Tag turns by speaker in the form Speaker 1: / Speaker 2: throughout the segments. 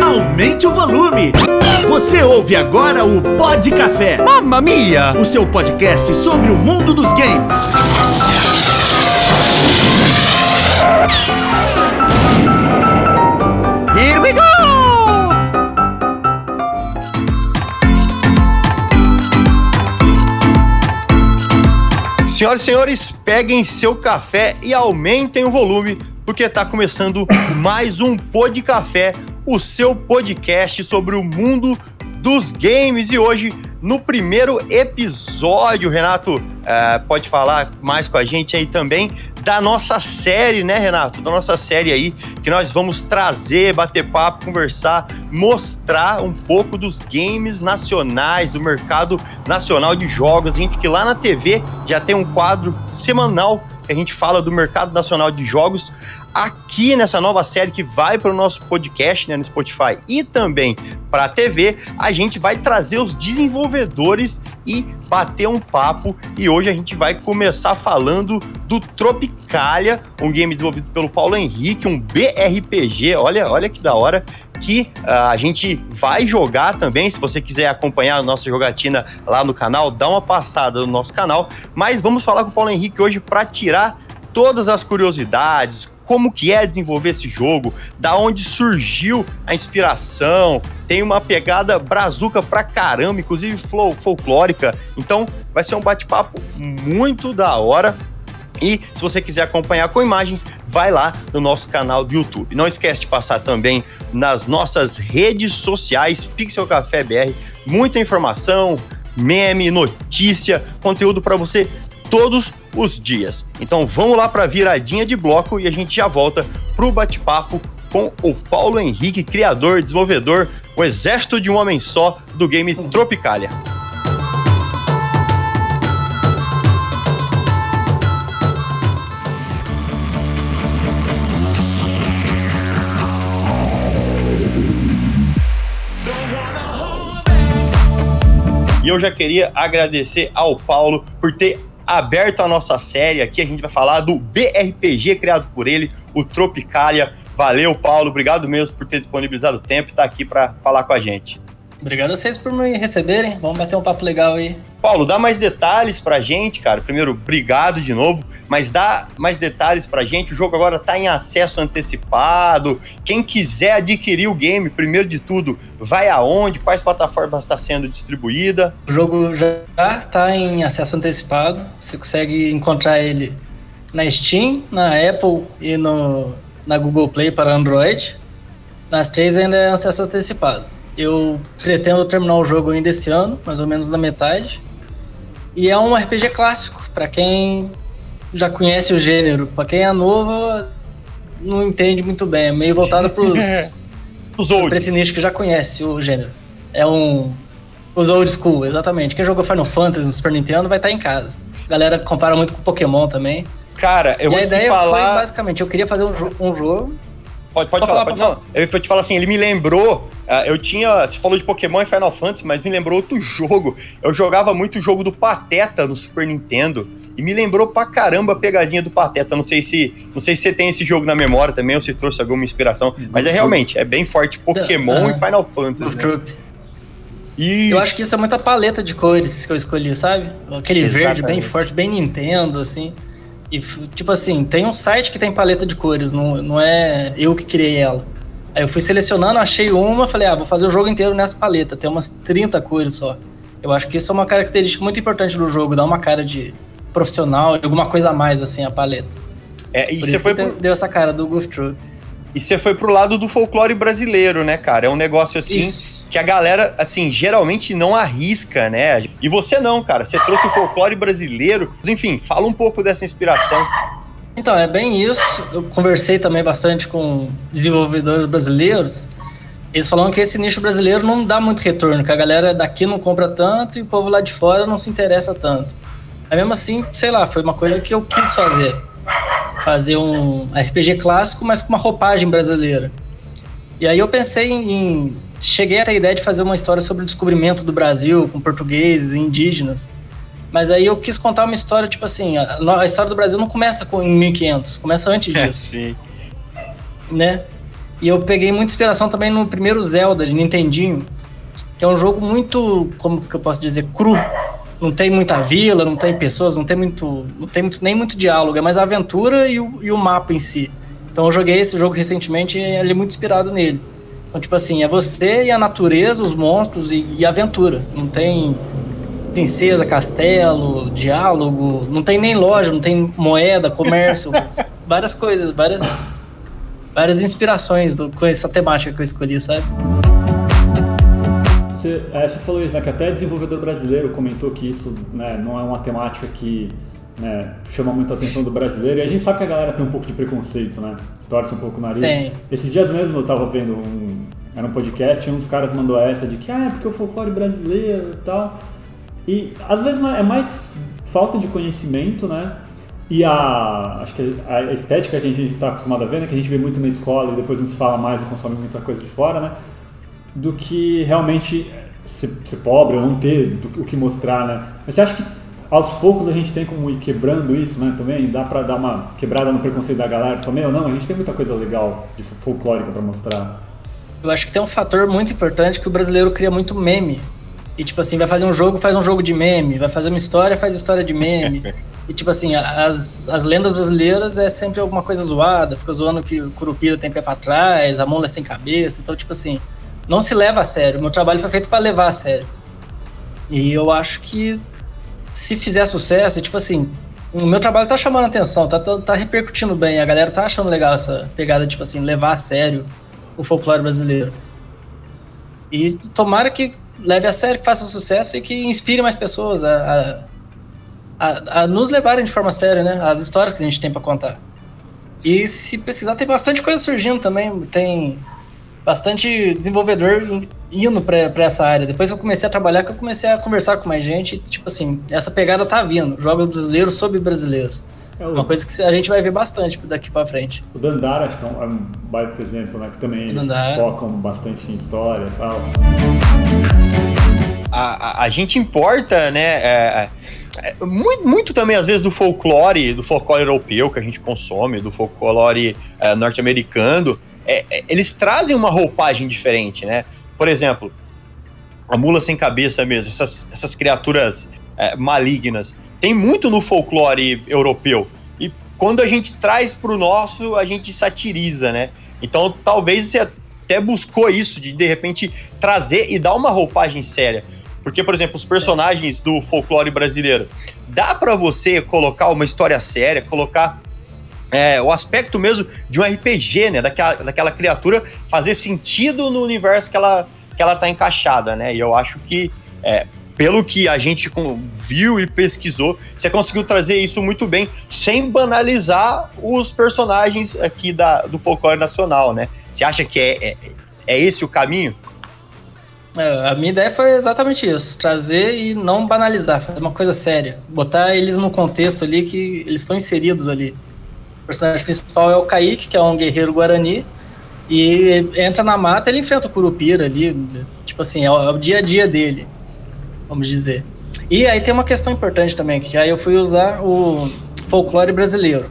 Speaker 1: Aumente o volume. Você ouve agora o Pod Café.
Speaker 2: Mamma mia!
Speaker 1: O seu podcast sobre o mundo dos games.
Speaker 2: Here we go!
Speaker 3: Senhoras e senhores, peguem seu café e aumentem o volume, porque está começando mais um Pod Café, o seu podcast sobre o mundo dos games. E hoje, no primeiro episódio, Renato, eh, pode falar mais com a gente aí também da nossa série, né, Renato? Da nossa série aí, que nós vamos trazer, bater papo, conversar, mostrar um pouco dos games nacionais, do mercado nacional de jogos. A gente que lá na TV já tem um quadro semanal que a gente fala do mercado nacional de jogos aqui nessa nova série que vai para o nosso podcast, né, no Spotify e também para a TV, a gente vai trazer os desenvolvedores e bater um papo. E hoje a gente vai começar falando do Tropicalia, um game desenvolvido pelo Paulo Henrique, um BRPG. Olha, olha que da hora que uh, a gente vai jogar também. Se você quiser acompanhar a nossa jogatina lá no canal, dá uma passada no nosso canal. Mas vamos falar com o Paulo Henrique hoje para tirar todas as curiosidades, como que é desenvolver esse jogo, da onde surgiu a inspiração, tem uma pegada brazuca pra caramba, inclusive flow, folclórica. Então vai ser um bate-papo muito da hora. E se você quiser acompanhar com imagens, vai lá no nosso canal do YouTube. Não esquece de passar também nas nossas redes sociais, Pixel Café BR, muita informação, meme, notícia, conteúdo para você todos os dias. Então vamos lá para a viradinha de bloco e a gente já volta pro bate-papo com o Paulo Henrique, criador, desenvolvedor, o exército de um homem só do game Tropicalia. E eu já queria agradecer ao Paulo por ter aberto a nossa série aqui. A gente vai falar do BRPG criado por ele, o Tropicalia. Valeu, Paulo. Obrigado mesmo por ter disponibilizado o tempo e estar tá aqui para falar com a gente.
Speaker 4: Obrigado a vocês por me receberem. Vamos bater um papo legal aí.
Speaker 3: Paulo, dá mais detalhes pra gente, cara. Primeiro, obrigado de novo, mas dá mais detalhes pra gente. O jogo agora tá em acesso antecipado. Quem quiser adquirir o game, primeiro de tudo, vai aonde? Quais plataformas está sendo distribuída?
Speaker 4: O jogo já tá em acesso antecipado. Você consegue encontrar ele na Steam, na Apple e no, na Google Play para Android. Nas três ainda é acesso antecipado. Eu pretendo terminar o jogo ainda esse ano, mais ou menos na metade. E é um RPG clássico, para quem já conhece o gênero. Para quem é novo, não entende muito bem. É meio voltado pros,
Speaker 3: Os old.
Speaker 4: pra esse nicho que já conhece o gênero. É um. Os old school, exatamente. Quem jogou Final Fantasy no Super Nintendo vai estar em casa. A galera compara muito com Pokémon também.
Speaker 3: Cara, eu
Speaker 4: e
Speaker 3: vou
Speaker 4: a ideia
Speaker 3: falar.
Speaker 4: foi basicamente, eu queria fazer um, jo um jogo
Speaker 3: Pode, pode,
Speaker 4: Pode
Speaker 3: falar,
Speaker 4: falar,
Speaker 3: pode não. Eu vou te falar assim, ele me lembrou. ah, eu tinha. Você falou de Pokémon e Final Fantasy, mas me lembrou outro jogo. Eu jogava muito o jogo do Pateta no Super Nintendo. E me lembrou pra caramba a pegadinha do Pateta. Não sei se. Não sei se você tem esse jogo na memória também, ou se trouxe alguma inspiração. Mas é realmente, é bem forte Pokémon
Speaker 4: Ah.
Speaker 3: e Final Fantasy. Né?
Speaker 4: Troop.
Speaker 3: E
Speaker 4: Eu acho que isso é muita paleta de cores que eu escolhi, sabe? Aquele verde bem
Speaker 3: Exatamente.
Speaker 4: forte, bem Nintendo, assim. E, tipo assim, tem um site que tem paleta de cores, não, não é eu que criei ela. Aí eu fui selecionando, achei uma, falei, ah, vou fazer o jogo inteiro nessa paleta. Tem umas 30 cores só. Eu acho que isso é uma característica muito importante do jogo, dar uma cara de profissional, de alguma coisa a mais, assim, a paleta.
Speaker 3: é, e
Speaker 4: Por
Speaker 3: você foi pro,
Speaker 4: deu essa cara do Goof Troop.
Speaker 3: e você foi pro lado do folclore brasileiro, né, cara? É um negócio assim.
Speaker 4: Isso.
Speaker 3: Que a galera, assim, geralmente não arrisca, né? E você não, cara. Você trouxe o folclore brasileiro. Enfim, fala um pouco dessa inspiração.
Speaker 4: Então, é bem isso. Eu conversei também bastante com desenvolvedores brasileiros. Eles falaram que esse nicho brasileiro não dá muito retorno, que a galera daqui não compra tanto e o povo lá de fora não se interessa tanto. Aí mesmo assim, sei lá, foi uma coisa que eu quis fazer. Fazer um RPG clássico, mas com uma roupagem brasileira. E aí eu pensei em. cheguei até a ideia de fazer uma história sobre o descobrimento do Brasil, com portugueses e indígenas. Mas aí eu quis contar uma história, tipo assim, a, a história do Brasil não começa com, em 1500, começa antes disso
Speaker 3: Sim.
Speaker 4: né? E eu peguei muita inspiração também no primeiro Zelda de Nintendinho, que é um jogo muito, como que eu posso dizer, cru. Não tem muita vila, não tem pessoas, não tem muito, não tem muito, nem muito diálogo, é mais a aventura e o, e o mapa em si. Então eu joguei esse jogo recentemente e ele é muito inspirado nele. Então, tipo assim, é você e a natureza, os monstros e, e aventura. Não tem princesa, castelo, diálogo, não tem nem loja, não tem moeda, comércio, várias coisas, várias várias inspirações do, com essa temática que eu escolhi, sabe?
Speaker 2: Você, é, você falou isso, né, que até desenvolvedor brasileiro comentou que isso né, não é uma temática que né, chama muito a atenção do brasileiro. E a gente sabe que a galera tem um pouco de preconceito, né? Torce um pouco o nariz.
Speaker 4: Tem.
Speaker 2: Esses dias mesmo eu tava vendo um. Era um podcast e um dos caras mandou essa de que ah, é porque o folclore brasileiro e tal. E às vezes né, é mais falta de conhecimento, né? E a, acho que a estética que a gente está acostumado a ver, né, que a gente vê muito na escola e depois não se fala mais e consome muita coisa de fora, né, do que realmente ser, ser pobre ou não ter do, o que mostrar, né. Mas você acha que aos poucos a gente tem como ir quebrando isso, né, também? Dá para dar uma quebrada no preconceito da galera? Falar, meu, não, a gente tem muita coisa legal de folclórica para mostrar.
Speaker 4: Eu acho que tem um fator muito importante que o brasileiro cria muito meme. E tipo assim, vai fazer um jogo, faz um jogo de meme, vai fazer uma história, faz história de meme. E tipo assim, as, as lendas brasileiras é sempre alguma coisa zoada, fica zoando que o Curupira tem pé pra trás, a mula é sem cabeça, então tipo assim, não se leva a sério. Meu trabalho foi feito para levar a sério. E eu acho que se fizer sucesso, tipo assim, o meu trabalho tá chamando atenção, tá, tá, tá repercutindo bem, a galera tá achando legal essa pegada, tipo assim, levar a sério o folclore brasileiro. E tomara que leve a sério, que faça sucesso e que inspire mais pessoas a, a a, a, nos levarem de forma séria, né? As histórias que a gente tem para contar. E se precisar, tem bastante coisa surgindo também. Tem bastante desenvolvedor indo para essa área. Depois que eu comecei a trabalhar, que eu comecei a conversar com mais gente. E, tipo assim, essa pegada tá vindo. Jogos brasileiros sobre brasileiros. É Uma coisa que a gente vai ver bastante daqui para frente.
Speaker 2: O Dandara, acho que é um, é um baita exemplo, né? Que também eles focam bastante em história e tal.
Speaker 3: A, a, a gente importa, né? É, é, muito, muito também, às vezes, do folclore, do folclore europeu que a gente consome, do folclore é, norte-americano, é, é, eles trazem uma roupagem diferente, né? Por exemplo, a mula sem cabeça mesmo, essas, essas criaturas é, malignas, tem muito no folclore europeu. E quando a gente traz para o nosso, a gente satiriza, né? Então, talvez você até buscou isso, de de repente trazer e dar uma roupagem séria. Porque, por exemplo, os personagens do folclore brasileiro, dá para você colocar uma história séria, colocar é, o aspecto mesmo de um RPG, né? Daquela, daquela criatura fazer sentido no universo que ela, que ela tá encaixada, né? E eu acho que, é, pelo que a gente viu e pesquisou, você conseguiu trazer isso muito bem, sem banalizar os personagens aqui da, do folclore nacional, né? Você acha que é, é, é esse o caminho?
Speaker 4: É, a minha ideia foi exatamente isso: trazer e não banalizar, fazer uma coisa séria. Botar eles no contexto ali que eles estão inseridos ali. O personagem principal é o Kaique, que é um guerreiro guarani, e entra na mata ele enfrenta o Curupira ali. Tipo assim, é o, é o dia a dia dele, vamos dizer. E aí tem uma questão importante também, que já eu fui usar o folclore brasileiro.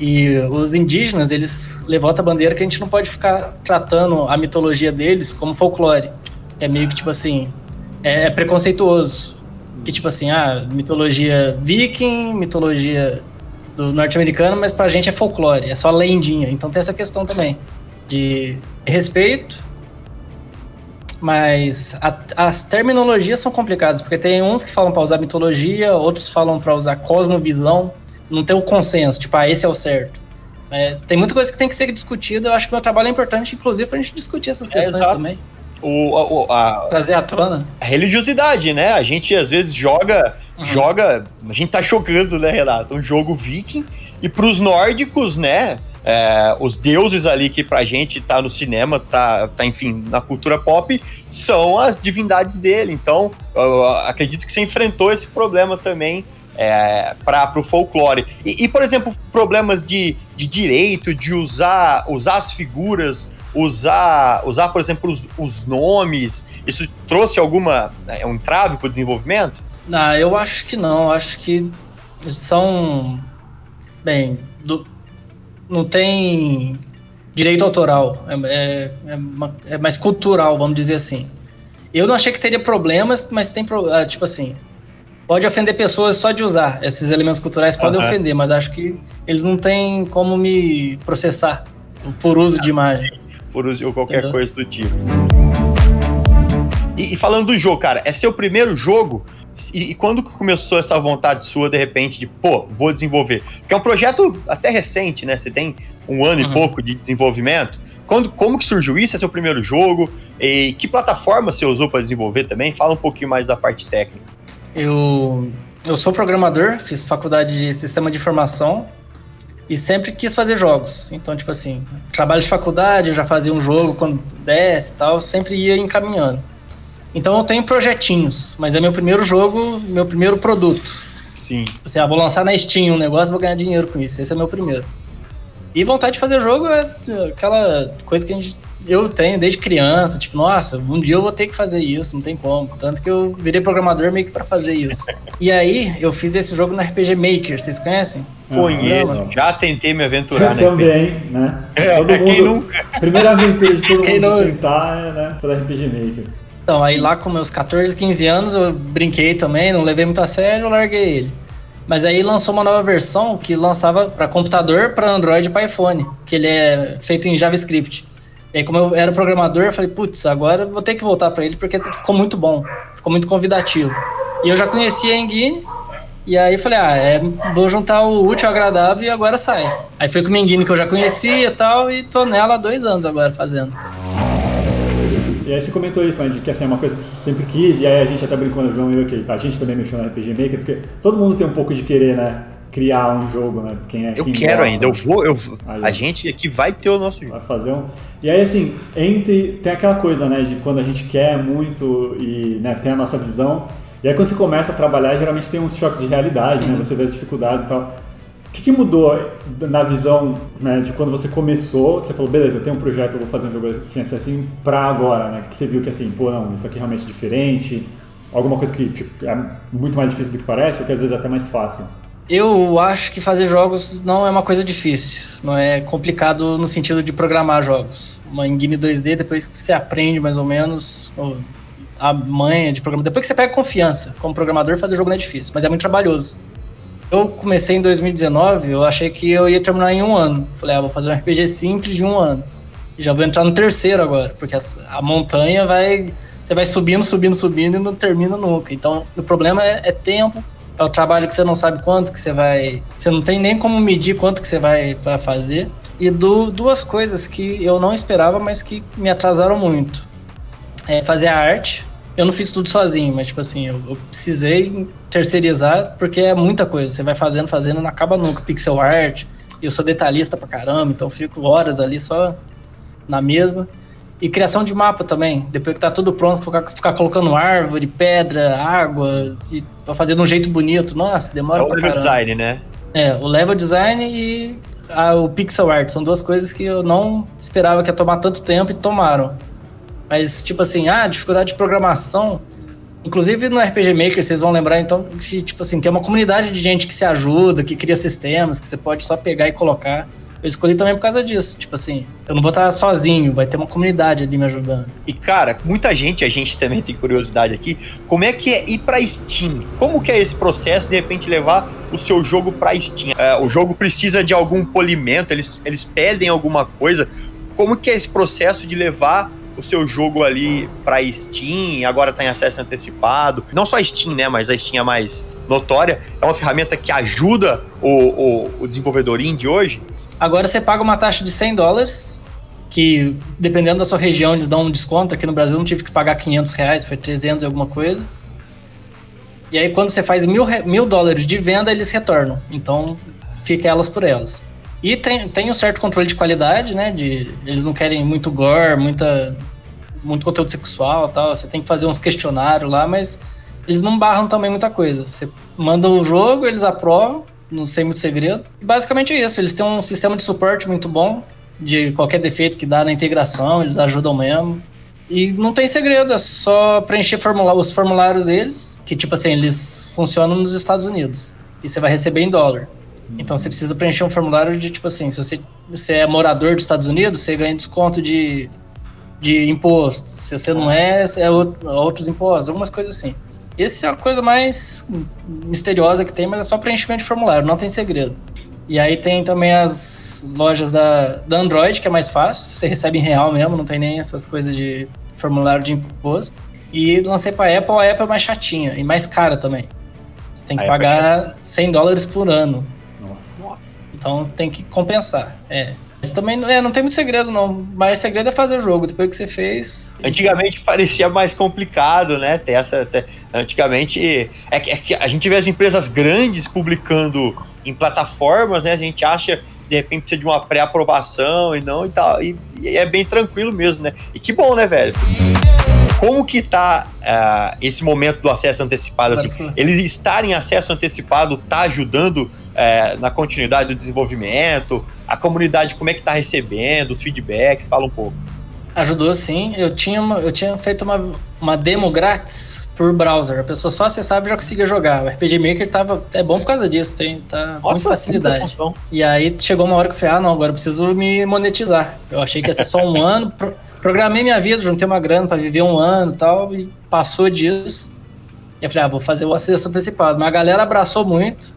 Speaker 4: E os indígenas, eles levantam a bandeira que a gente não pode ficar tratando a mitologia deles como folclore. É meio que, tipo assim, é, é preconceituoso. Que, tipo assim, ah, mitologia viking, mitologia do norte-americano, mas pra gente é folclore, é só lendinha. Então tem essa questão também de respeito, mas a, as terminologias são complicadas, porque tem uns que falam para usar mitologia, outros falam para usar cosmovisão não tem o consenso, tipo, ah, esse é o certo. É, tem muita coisa que tem que ser discutida, eu acho que o meu trabalho é importante, inclusive, pra gente discutir essas é, questões é, também.
Speaker 3: O, o, a,
Speaker 4: Trazer à tona.
Speaker 3: A religiosidade, né? A gente às vezes joga, uhum. joga, a gente tá jogando, né, Renato? Um jogo viking, e pros nórdicos, né? É, os deuses ali que pra gente tá no cinema, tá, tá, enfim, na cultura pop, são as divindades dele. Então, acredito que você enfrentou esse problema também é, para o folclore. E, e, por exemplo, problemas de, de direito, de usar, usar as figuras, usar, usar por exemplo, os, os nomes, isso trouxe alguma é, um entrave para o desenvolvimento?
Speaker 4: Não, eu acho que não. Acho que são. Bem, do, não tem direito autoral, é, é, é, é, mais cultural, vamos dizer assim. Eu não achei que teria problemas, mas tem, ah, tipo assim, pode ofender pessoas só de usar. Esses elementos culturais podem uhum. ofender, mas acho que eles não têm como me processar por uso de imagem.
Speaker 3: Por uso ou qualquer Entendeu? coisa do tipo. E, e, falando do jogo, cara, é seu primeiro jogo? E, e, quando começou essa vontade sua, de repente, de, pô, vou desenvolver? Porque é um projeto até recente, né? Você tem um ano uhum. e pouco de desenvolvimento. Quando, como que surgiu isso? É seu primeiro jogo? E que plataforma você usou para desenvolver também? Fala um pouquinho mais da parte técnica.
Speaker 4: Eu, eu sou programador, fiz faculdade de sistema de informação e sempre quis fazer jogos. Então, tipo assim, trabalho de faculdade, eu já fazia um jogo quando desce e tal, sempre ia encaminhando. Então eu tenho projetinhos, mas é meu primeiro jogo, meu primeiro produto.
Speaker 3: Sim.
Speaker 4: Assim, ah, vou lançar na Steam um negócio, vou ganhar dinheiro com isso. Esse é meu primeiro. E vontade de fazer jogo é aquela coisa que a gente, eu tenho desde criança, tipo, nossa, um dia eu vou ter que fazer isso, não tem como. Tanto que eu virei programador meio que pra fazer isso. e aí, eu fiz esse jogo no RPG Maker, vocês conhecem?
Speaker 3: Conheço, já tentei me aventurar,
Speaker 2: né? Também, né? É, todo mundo, quem nunca? Primeira aventura de todo quem mundo não... tentar é, né, pelo RPG Maker.
Speaker 4: Então, aí lá com meus 14, 15 anos eu brinquei também, não levei muito a sério, eu larguei ele. Mas aí lançou uma nova versão que lançava para computador, para Android e para iPhone, que ele é feito em JavaScript. E aí, como eu era programador, eu falei, putz, agora vou ter que voltar para ele porque ficou muito bom, ficou muito convidativo. E eu já conhecia a Engine, e aí falei, ah, é, vou juntar o útil ao agradável e agora sai. Aí foi com o Engine que eu já conhecia e tal, e tô nela há dois anos agora fazendo.
Speaker 2: E aí você comentou isso, né, de que assim, é uma coisa que você sempre quis, e aí a gente até brincou no João e eu, que a gente também mexeu no RPG Maker, porque todo mundo tem um pouco de querer, né, criar um jogo, né, quem é
Speaker 3: Eu
Speaker 2: quem
Speaker 3: quero gosta, ainda, eu vou, eu, aí, a gente aqui vai ter o nosso jogo.
Speaker 2: Vai fazer um... E aí, assim, entre, tem aquela coisa, né, de quando a gente quer muito e, né, tem a nossa visão, e aí quando você começa a trabalhar, geralmente tem uns choques de realidade, né, uhum. você vê as dificuldades e tal. O que, que, mudou na visão né, de quando você começou? Você falou, beleza, eu tenho um projeto, eu vou fazer um jogo assim, assim, assim pra agora, né? Que você viu que assim, pô, não, isso aqui é realmente diferente? Alguma coisa que tipo, é muito mais difícil do que parece, ou que às vezes é até mais fácil?
Speaker 4: Eu acho que fazer jogos não é uma coisa difícil, não é complicado no sentido de programar jogos. Uma engine 2D, depois que você aprende mais ou menos a manha de programar, depois que você pega confiança como programador, fazer jogo não é difícil, mas é muito trabalhoso. Eu comecei em 2019, eu achei que eu ia terminar em um ano. Falei, ah, vou fazer um RPG simples de um ano. E já vou entrar no terceiro agora, porque a, a montanha vai. Você vai subindo, subindo, subindo e não termina nunca. Então, o problema é, é tempo, é o trabalho que você não sabe quanto que você vai. Você não tem nem como medir quanto que você vai, vai fazer. E do, duas coisas que eu não esperava, mas que me atrasaram muito. É fazer a arte, eu não fiz tudo sozinho, mas tipo assim, eu, eu, precisei terceirizar porque é muita coisa. Você vai fazendo, fazendo, não acaba nunca. Pixel art, eu sou detalhista pra caramba, então fico horas ali só na mesma. E criação de mapa também. Depois que tá tudo pronto, ficar, ficar colocando árvore, pedra, água, e pra fazer de um jeito bonito. Nossa, demora é
Speaker 3: pra caramba. o level design, né?
Speaker 4: É, o level design e a, o pixel art. São duas coisas que eu não esperava que ia tomar tanto tempo e tomaram. Mas, tipo assim, ah, dificuldade de programação. Inclusive no RPG Maker, vocês vão lembrar então que, tipo assim, tem uma comunidade de gente que se ajuda, que cria sistemas, que você pode só pegar e colocar. Eu escolhi também por causa disso. Tipo assim, eu não vou estar sozinho, vai ter uma comunidade ali me ajudando.
Speaker 3: E cara, muita gente, a gente também tem curiosidade aqui, como é que é ir pra Steam? Como que é esse processo de repente levar o seu jogo pra Steam? É, o jogo precisa de algum polimento, eles, eles pedem alguma coisa. Como que é esse processo de levar o seu jogo ali para Steam, agora está em acesso antecipado. Não só a Steam, né, mas a Steam é mais notória. É uma ferramenta que ajuda o, o, o desenvolvedor indie hoje.
Speaker 4: Agora você paga uma taxa de 100 dólares, que dependendo da sua região eles dão um desconto. Aqui no Brasil não tive que pagar 500 reais, foi 300 e alguma coisa. E aí quando você faz mil, mil dólares de venda, eles retornam. Então fica elas por elas. E tem, tem um certo controle de qualidade, né? De, eles não querem muito gore, muita, muito conteúdo sexual tal. Você tem que fazer uns questionários lá, mas eles não barram também muita coisa. Você manda o jogo, eles aprovam, não sei muito segredo. E basicamente é isso. Eles têm um sistema de suporte muito bom, de qualquer defeito que dá na integração, eles ajudam mesmo. E não tem segredo, é só preencher formula os formulários deles, que tipo assim, eles funcionam nos Estados Unidos. E você vai receber em dólar. Então você precisa preencher um formulário de tipo assim, se você você é morador dos Estados Unidos, você ganha desconto de, de imposto. Se você não é, é outros impostos, algumas coisas assim. Essa é a coisa mais misteriosa que tem, mas é só preenchimento de formulário, não tem segredo. E aí tem também as lojas da, da Android, que é mais fácil, você recebe em real mesmo, não tem nem essas coisas de formulário de imposto. E lancei para Apple, a Apple é mais chatinha e mais cara também. Você tem que a pagar é 100 dólares por ano. Então tem que compensar. É. Mas também é, não tem muito segredo, não. Mas o segredo é fazer o jogo. Depois que você fez.
Speaker 3: Antigamente parecia mais complicado, né? Ter essa. Ter, antigamente. É que, é que a gente vê as empresas grandes publicando em plataformas, né? A gente acha de repente precisa de uma pré-aprovação e não e tal. E, e, é bem tranquilo mesmo, né? E que bom, né, velho? Como que tá uh, esse momento do acesso antecipado? Assim, eles estarem em acesso antecipado tá ajudando uh, na continuidade do desenvolvimento? A comunidade, como é que tá recebendo, os feedbacks? Fala um pouco.
Speaker 4: Ajudou sim. Eu tinha, uma, eu tinha feito uma, uma demo grátis por browser. A pessoa só acessava e já conseguia jogar. O RPG Maker tava, é bom por causa disso, tem tá Nossa, muita facilidade. E aí chegou uma hora que eu falei, ah não, agora eu preciso me monetizar. Eu achei que ia ser só um ano. Pro, programei minha vida, juntei uma grana para viver um ano e tal, e passou disso. E eu falei, ah, vou fazer o acesso antecipado. Mas a galera abraçou muito.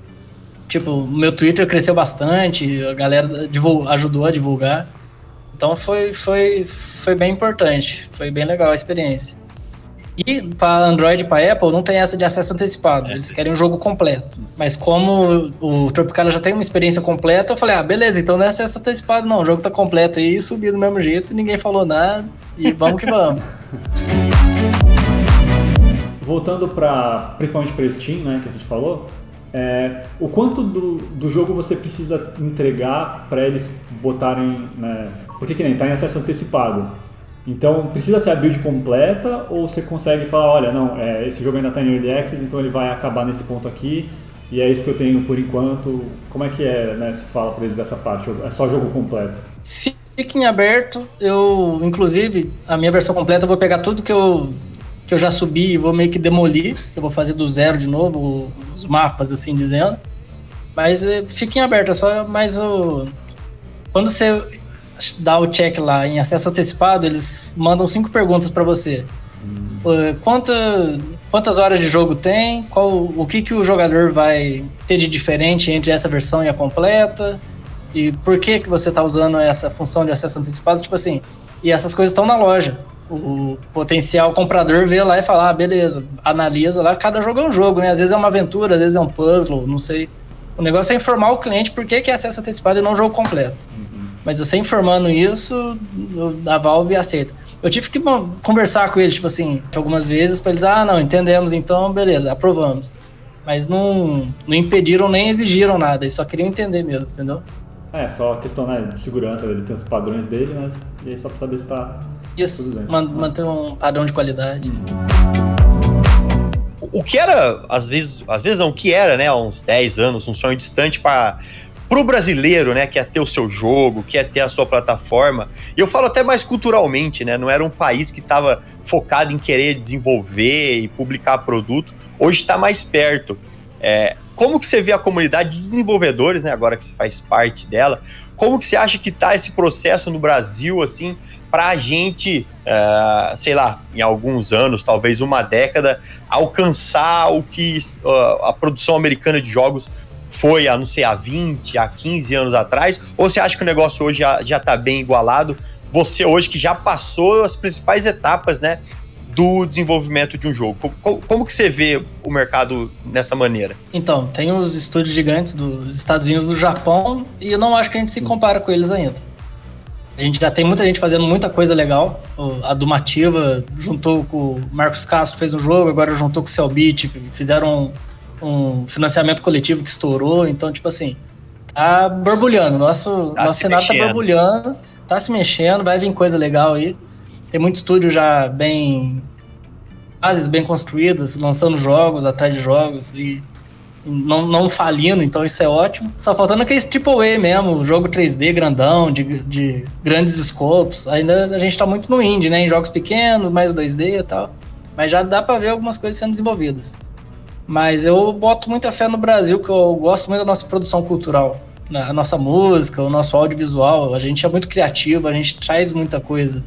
Speaker 4: Tipo, meu Twitter cresceu bastante, a galera ajudou a divulgar. Então foi, foi, foi bem importante, foi bem legal a experiência. E para Android e para Apple não tem essa de acesso antecipado, eles querem um jogo completo. Mas como o Tropical já tem uma experiência completa, eu falei, ah, beleza, então não é acesso antecipado não, o jogo tá completo aí, subi do mesmo jeito, ninguém falou nada e vamos que vamos.
Speaker 2: Voltando para principalmente para Steam, né, que a gente falou, é, o quanto do, do jogo você precisa entregar para eles botarem. Né, porque que nem está em acesso antecipado. Então precisa ser a build completa ou você consegue falar, olha, não, é, esse jogo ainda está em Early Access, então ele vai acabar nesse ponto aqui e é isso que eu tenho por enquanto. Como é que é, né, se fala para eles dessa parte? É só jogo completo?
Speaker 4: Fique em aberto. Eu, inclusive, a minha versão completa eu vou pegar tudo que eu que eu já subi e vou meio que demolir. Eu vou fazer do zero de novo os mapas, assim dizendo. Mas é, fiquem abertos, é só mais o. Quando você dá o check lá em acesso antecipado, eles mandam cinco perguntas para você. Hum. Quanta, quantas horas de jogo tem? Qual, o que, que o jogador vai ter de diferente entre essa versão e a completa? E por que, que você está usando essa função de acesso antecipado? Tipo assim, e essas coisas estão na loja o potencial comprador vê lá e fala, ah, beleza, analisa lá, cada jogo é um jogo, né? Às vezes é uma aventura, às vezes é um puzzle, não sei. O negócio é informar o cliente por que, que é acesso antecipado e não jogo completo. Uhum. Mas você informando isso, a Valve aceita. Eu tive que conversar com eles, tipo assim, algumas vezes, para eles, ah, não, entendemos, então, beleza, aprovamos. Mas não, não impediram nem exigiram nada, eles só queriam entender mesmo, entendeu?
Speaker 2: É, só a questão né, de segurança, ele tem os padrões dele, né? E aí só pra saber se tá
Speaker 4: isso, manter um padrão de qualidade.
Speaker 3: O que era, às vezes, às vezes não, o que era, né, há uns 10 anos, um sonho distante para pro brasileiro, né, que é ter o seu jogo, que é ter a sua plataforma. E eu falo até mais culturalmente, né, não era um país que estava focado em querer desenvolver e publicar produto. Hoje está mais perto. É, como que você vê a comunidade de desenvolvedores, né, agora que você faz parte dela, como que você acha que está esse processo no Brasil, assim, para a gente, uh, sei lá, em alguns anos, talvez uma década, alcançar o que uh, a produção americana de jogos foi, a não sei, há 20, há 15 anos atrás? Ou você acha que o negócio hoje já está bem igualado? Você hoje que já passou as principais etapas, né? do desenvolvimento de um jogo. Como, como, que você vê o mercado nessa maneira?
Speaker 4: Então, tem os estúdios gigantes dos Estados Unidos do Japão e eu não acho que a gente se compara com eles ainda. A gente já tem muita gente fazendo muita coisa legal. A Dumativa juntou com o Marcos Castro, fez um jogo, agora juntou com o Cellbit, fizeram um, um, financiamento coletivo que estourou. Então, tipo assim, tá borbulhando. Nosso, tá nosso Senado tá borbulhando, tá se mexendo, vai vir coisa legal aí. Tem muito estúdio já bem. bases bem construídas, lançando jogos atrás de jogos e não, não falindo, então isso é ótimo. Só faltando aquele tipo A mesmo, jogo 3D grandão, de, de grandes escopos. Ainda a gente tá muito no indie, né? Em jogos pequenos, mais 2D e tal. Mas já dá para ver algumas coisas sendo desenvolvidas. Mas eu boto muita fé no Brasil, que eu gosto muito da nossa produção cultural. a nossa música, o nosso audiovisual. A gente é muito criativo, a gente traz muita coisa.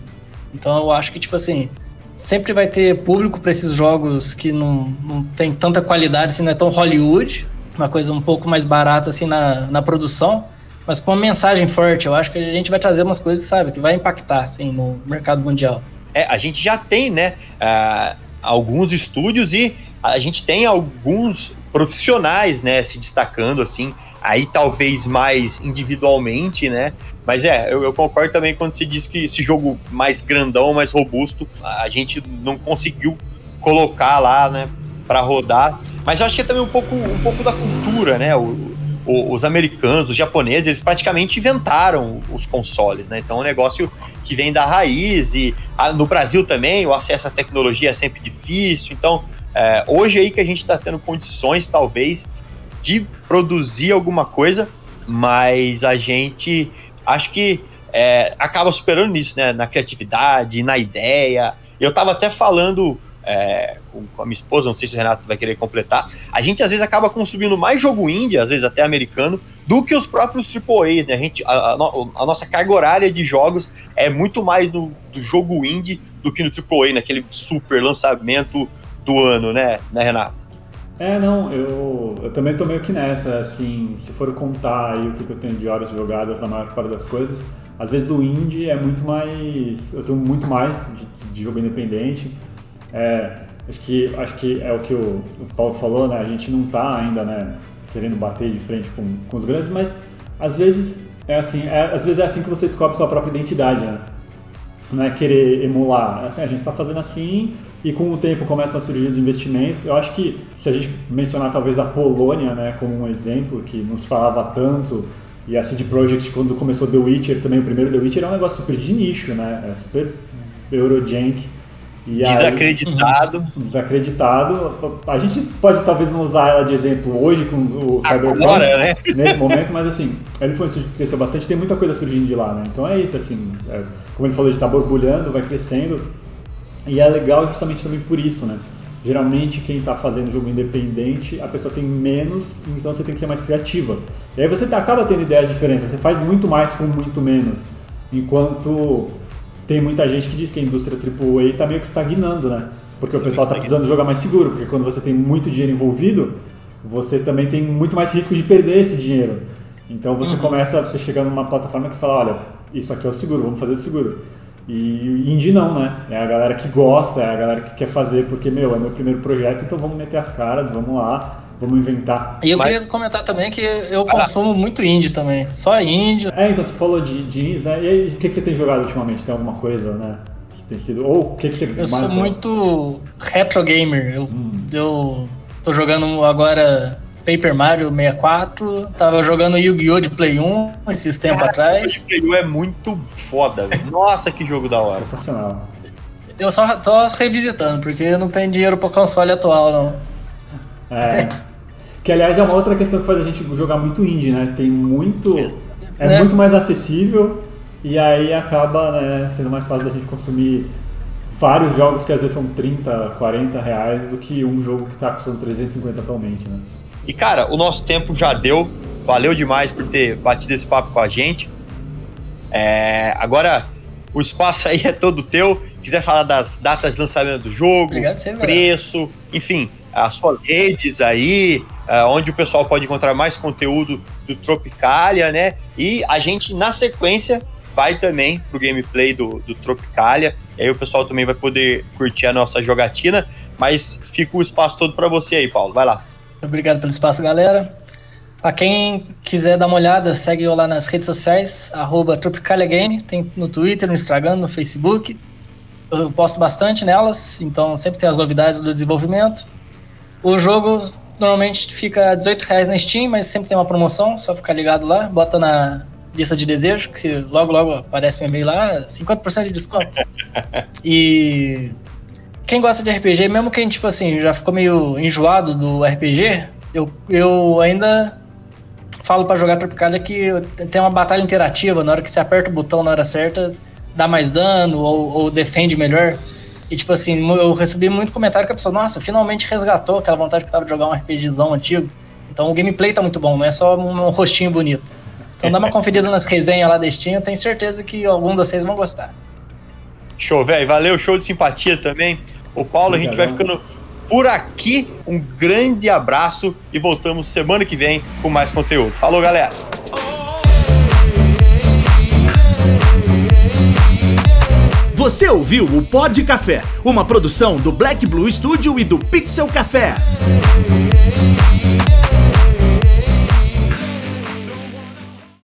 Speaker 4: Então eu acho que, tipo assim, sempre vai ter público para esses jogos que não, não tem tanta qualidade, assim, não é tão Hollywood, uma coisa um pouco mais barata, assim, na, na produção, mas com uma mensagem forte. Eu acho que a gente vai trazer umas coisas, sabe, que vai impactar, assim, no mercado mundial.
Speaker 3: É, a gente já tem, né, uh, alguns estúdios e a gente tem alguns profissionais, né, se destacando assim, aí talvez mais individualmente, né? Mas é, eu, eu, concordo também quando se diz que esse jogo mais grandão, mais robusto, a gente não conseguiu colocar lá, né, para rodar. Mas eu acho que é também um pouco, um pouco da cultura, né? O, o, os americanos, os japoneses, eles praticamente inventaram os consoles, né? Então é um negócio que vem da raiz e a, no Brasil também o acesso à tecnologia é sempre difícil. Então é, hoje aí que a gente está tendo condições, talvez, de produzir alguma coisa, mas a gente acho que é, acaba superando nisso, né? Na criatividade, na ideia. Eu estava até falando é, com a minha esposa, não sei se o Renato vai querer completar. A gente às vezes acaba consumindo mais jogo indie, às vezes até americano, do que os próprios AAAs, né? A, gente, a, a, a nossa carga horária de jogos é muito mais no do jogo indie do que no AAA, naquele super lançamento do ano, né, né Renato?
Speaker 2: É, não, eu, eu também tô meio que nessa, assim, se for contar aí o que eu tenho de horas jogadas na maior parte das coisas, às vezes o indie é muito mais, eu tenho muito mais de, de jogo independente, é, acho, que, acho que é o que o, o, Paulo falou, né, a gente não tá ainda, né, querendo bater de frente com, com os grandes, mas às vezes é assim, é, às vezes é assim que você descobre sua própria identidade, né, não é querer emular, é assim, a gente está fazendo assim e com o tempo começam a surgir os investimentos. Eu acho que se a gente mencionar talvez a Polônia, né, como um exemplo que nos falava tanto e a CD Projekt quando começou The Witcher também o primeiro The Witcher é um negócio super de nicho, né, é super Eurojank.
Speaker 3: E desacreditado.
Speaker 2: Aí, desacreditado. A gente pode talvez não usar ela de exemplo hoje com o Cyberpunk Agora, né? nesse momento, mas assim, ele foi um estúdio que cresceu bastante, tem muita coisa surgindo de lá, né? Então é isso, assim, é, como ele falou, de estar tá borbulhando, vai crescendo. E é legal justamente também por isso, né? Geralmente quem está fazendo jogo independente, a pessoa tem menos, então você tem que ser mais criativa. E aí você tá, acaba tendo ideias diferentes, você faz muito mais com muito menos. Enquanto tem muita gente que diz que a indústria AAA está meio que estagnando, né? Porque o pessoal está precisando jogar mais seguro, porque quando você tem muito dinheiro envolvido, você também tem muito mais risco de perder esse dinheiro. Então você uhum. começa, você chega numa plataforma que fala, olha, isso aqui é o seguro, vamos fazer o seguro. E indie não, né? É a galera que gosta, é a galera que quer fazer, porque, meu, é meu primeiro projeto, então vamos meter as caras, vamos lá, vamos inventar.
Speaker 4: E eu Mas... queria comentar também que eu consumo ah. muito indie também, só indie.
Speaker 2: É, então você falou de, de indies, né? E aí, o que, que você tem jogado ultimamente? Tem alguma coisa, né? Tem sido... Ou o que, que você
Speaker 4: Eu sou muito retro gamer, eu, hum. eu tô jogando agora Paper Mario 64, tava jogando Yu-Gi-Oh! de Play 1 esses tempos atrás. O de
Speaker 3: Play 1 é muito foda, Nossa, que jogo da hora.
Speaker 2: Sensacional.
Speaker 4: Eu só tô revisitando, porque não tem dinheiro pro console atual,
Speaker 2: não. É. que aliás é uma outra questão que faz a gente jogar muito indie, né? Tem muito. É né? muito mais acessível e aí acaba né, sendo mais fácil da gente consumir vários jogos que às vezes são 30, 40 reais do que um jogo que está custando 350 atualmente, né?
Speaker 3: E cara, o nosso tempo já deu. Valeu demais por ter batido esse papo com a gente. É, agora, o espaço aí é todo teu. Quiser falar das datas de lançamento do jogo, Obrigado, preço, enfim, as suas redes aí, é, onde o pessoal pode encontrar mais conteúdo do Tropicalia, né? E a gente, na sequência, vai também pro gameplay do, do Tropicalia. E aí o pessoal também vai poder curtir a nossa jogatina. Mas fica o espaço todo para você aí, Paulo. Vai lá.
Speaker 4: Obrigado pelo espaço, galera. Para quem quiser dar uma olhada, segue eu lá nas redes sociais, arroba Game, tem no Twitter, no Instagram, no Facebook. Eu posto bastante nelas, então sempre tem as novidades do desenvolvimento. O jogo normalmente fica R$18,00 na Steam, mas sempre tem uma promoção, só ficar ligado lá, bota na lista de desejo, que logo logo aparece um e-mail lá, 50% de desconto. e quem gosta de RPG, mesmo quem, tipo assim, já ficou meio enjoado do RPG, eu, eu ainda falo para jogar Tropicalia que tem uma batalha interativa, na hora que você aperta o botão na hora certa, dá mais dano ou, ou defende melhor. E tipo assim, eu recebi muito comentário que a pessoa, nossa, finalmente resgatou aquela vontade que tava de jogar um RPGzão antigo. Então o gameplay tá muito bom, não é só um, um rostinho bonito. Então dá uma conferida nas resenhas lá da Steam, eu tenho certeza que algum de vocês vão gostar.
Speaker 3: Show, velho. Valeu, show de simpatia também. O Paulo, a gente vai ficando por aqui. Um grande abraço e voltamos semana que vem com mais conteúdo. Falou, galera!
Speaker 1: Você ouviu o Pod Café, uma produção do Black Blue Studio e do Pixel Café.